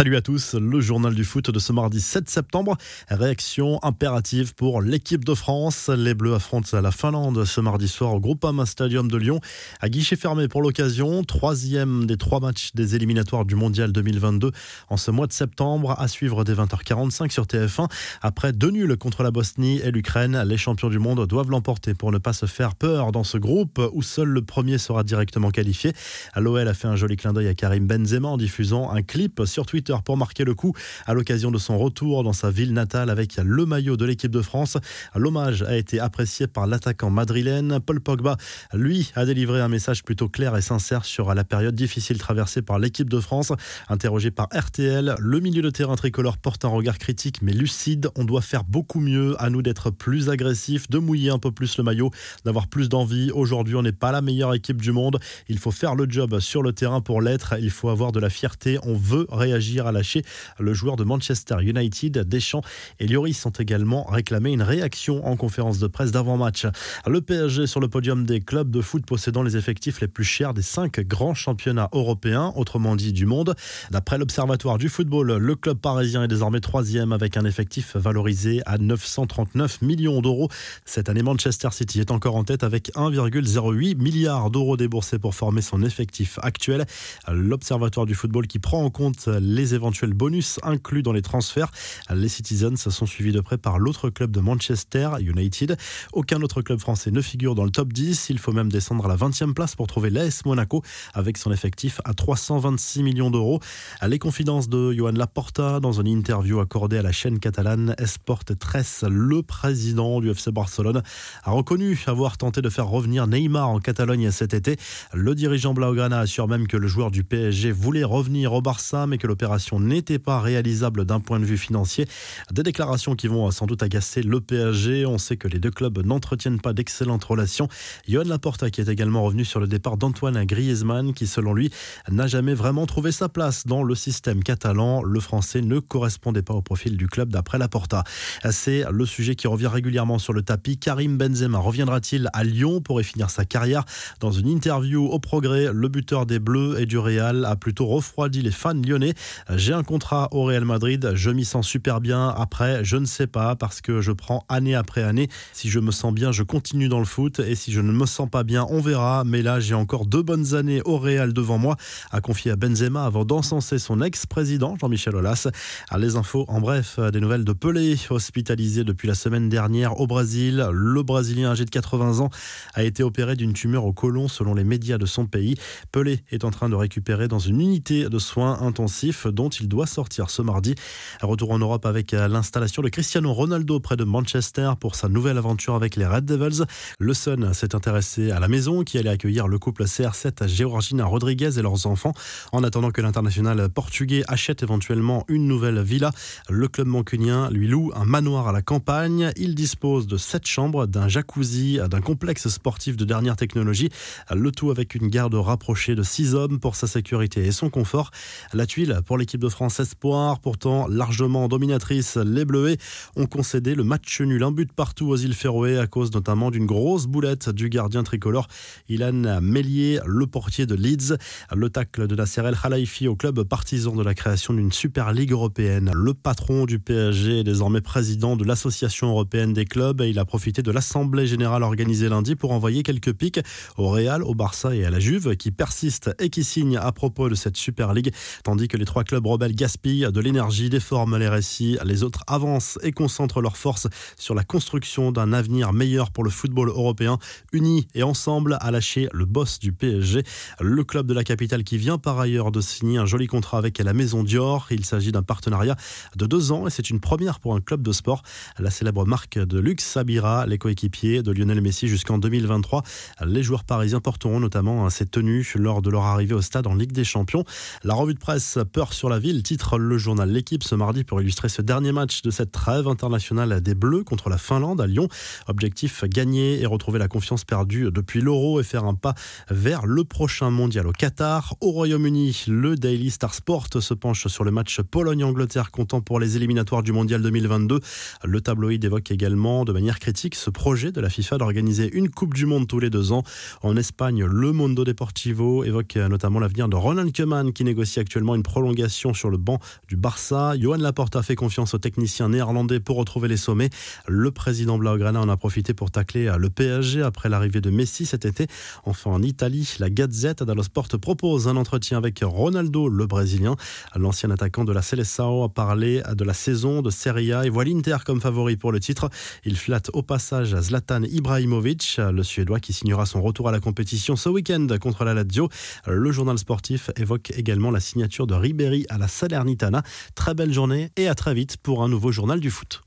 Salut à tous, le journal du foot de ce mardi 7 septembre. Réaction impérative pour l'équipe de France. Les Bleus affrontent la Finlande ce mardi soir au Groupama Stadium de Lyon. À guichet fermé pour l'occasion, troisième des trois matchs des éliminatoires du Mondial 2022 en ce mois de septembre, à suivre dès 20h45 sur TF1. Après deux nuls contre la Bosnie et l'Ukraine, les champions du monde doivent l'emporter pour ne pas se faire peur dans ce groupe où seul le premier sera directement qualifié. L'OL a fait un joli clin d'œil à Karim Benzema en diffusant un clip sur Twitter pour marquer le coup à l'occasion de son retour dans sa ville natale avec le maillot de l'équipe de France. L'hommage a été apprécié par l'attaquant madrilène. Paul Pogba, lui, a délivré un message plutôt clair et sincère sur la période difficile traversée par l'équipe de France. Interrogé par RTL, le milieu de terrain tricolore porte un regard critique mais lucide. On doit faire beaucoup mieux, à nous d'être plus agressifs, de mouiller un peu plus le maillot, d'avoir plus d'envie. Aujourd'hui, on n'est pas la meilleure équipe du monde. Il faut faire le job sur le terrain pour l'être. Il faut avoir de la fierté. On veut réagir à lâcher le joueur de Manchester United. Deschamps et Lloris ont également réclamé une réaction en conférence de presse d'avant-match. Le PSG sur le podium des clubs de foot possédant les effectifs les plus chers des cinq grands championnats européens, autrement dit du monde. D'après l'Observatoire du football, le club parisien est désormais troisième avec un effectif valorisé à 939 millions d'euros. Cette année, Manchester City est encore en tête avec 1,08 milliard d'euros déboursés pour former son effectif actuel. L'Observatoire du football qui prend en compte les éventuels bonus inclus dans les transferts. Les Citizens sont suivis de près par l'autre club de Manchester United. Aucun autre club français ne figure dans le top 10. Il faut même descendre à la 20e place pour trouver l'AS Monaco avec son effectif à 326 millions d'euros. Les confidences de Johan Laporta dans une interview accordée à la chaîne catalane Esport 13, le président du FC Barcelone a reconnu avoir tenté de faire revenir Neymar en Catalogne cet été. Le dirigeant Blaugrana assure même que le joueur du PSG voulait revenir au Barça mais que l'opération n'était pas réalisable d'un point de vue financier. Des déclarations qui vont sans doute agacer le PSG. On sait que les deux clubs n'entretiennent pas d'excellentes relations. Johan Laporta qui est également revenu sur le départ d'Antoine Griezmann qui selon lui n'a jamais vraiment trouvé sa place dans le système catalan. Le français ne correspondait pas au profil du club d'après Laporta. C'est le sujet qui revient régulièrement sur le tapis. Karim Benzema reviendra-t-il à Lyon pour y finir sa carrière? Dans une interview au progrès, le buteur des Bleus et du Real a plutôt refroidi les fans lyonnais. J'ai un contrat au Real Madrid, je m'y sens super bien. Après, je ne sais pas parce que je prends année après année. Si je me sens bien, je continue dans le foot et si je ne me sens pas bien, on verra. Mais là, j'ai encore deux bonnes années au Real devant moi, a confié à Benzema avant d'encenser son ex-président Jean-Michel Aulas. Les infos, en bref, des nouvelles de Pelé, hospitalisé depuis la semaine dernière au Brésil. Le Brésilien âgé de 80 ans a été opéré d'une tumeur au côlon selon les médias de son pays. Pelé est en train de récupérer dans une unité de soins intensifs dont il doit sortir ce mardi. Retour en Europe avec euh, l'installation de Cristiano Ronaldo près de Manchester pour sa nouvelle aventure avec les Red Devils. Le Sun s'est intéressé à la maison qui allait accueillir le couple CR7 Georgina Rodriguez et leurs enfants. En attendant que l'international portugais achète éventuellement une nouvelle villa, le club mancunien lui loue un manoir à la campagne. Il dispose de sept chambres, d'un jacuzzi, d'un complexe sportif de dernière technologie, le tout avec une garde rapprochée de six hommes pour sa sécurité et son confort. La tuile pour l'équipe de France Espoir, pourtant largement dominatrice, les Bleuets ont concédé le match nul, un but partout aux îles Féroé à cause notamment d'une grosse boulette du gardien tricolore Ilan Mellier, le portier de Leeds. Le tacle de la CRL Khalifi au club partisan de la création d'une Super Ligue européenne. Le patron du PSG est désormais président de l'Association européenne des clubs il a profité de l'Assemblée générale organisée lundi pour envoyer quelques pics au Real, au Barça et à la Juve qui persistent et qui signent à propos de cette Super League, tandis que les trois clubs rebelles gaspillent de l'énergie, déforment les récits. Les autres avancent et concentrent leurs forces sur la construction d'un avenir meilleur pour le football européen, unis et ensemble à lâcher le boss du PSG. Le club de la capitale qui vient par ailleurs de signer un joli contrat avec la Maison Dior. Il s'agit d'un partenariat de deux ans et c'est une première pour un club de sport. La célèbre marque de luxe Sabira, les coéquipiers de Lionel Messi jusqu'en 2023. Les joueurs parisiens porteront notamment ces tenues lors de leur arrivée au stade en Ligue des Champions. La revue de presse Peur sur la ville titre le journal L'équipe ce mardi pour illustrer ce dernier match de cette trêve internationale des Bleus contre la Finlande à Lyon. Objectif gagner et retrouver la confiance perdue depuis l'Euro et faire un pas vers le prochain mondial au Qatar. Au Royaume-Uni, le Daily Star Sport se penche sur le match Pologne-Angleterre comptant pour les éliminatoires du mondial 2022. Le tabloïd évoque également de manière critique ce projet de la FIFA d'organiser une Coupe du Monde tous les deux ans. En Espagne, le Mondo Deportivo évoque notamment l'avenir de Ronald Koeman qui négocie actuellement une prolongation sur le banc du Barça. Johan Laporta a fait confiance aux techniciens néerlandais pour retrouver les sommets. Le président Blaugrana en a profité pour tacler le PSG après l'arrivée de Messi cet été. Enfin, en Italie, la Gazette dello Sport propose un entretien avec Ronaldo, le Brésilien. L'ancien attaquant de la Seleção a parlé de la saison de Serie A et voit l'Inter comme favori pour le titre. Il flatte au passage Zlatan Ibrahimovic, le Suédois qui signera son retour à la compétition ce week-end contre la Lazio. Le journal sportif évoque également la signature de Ribéry à la Salernitana. Très belle journée et à très vite pour un nouveau journal du foot.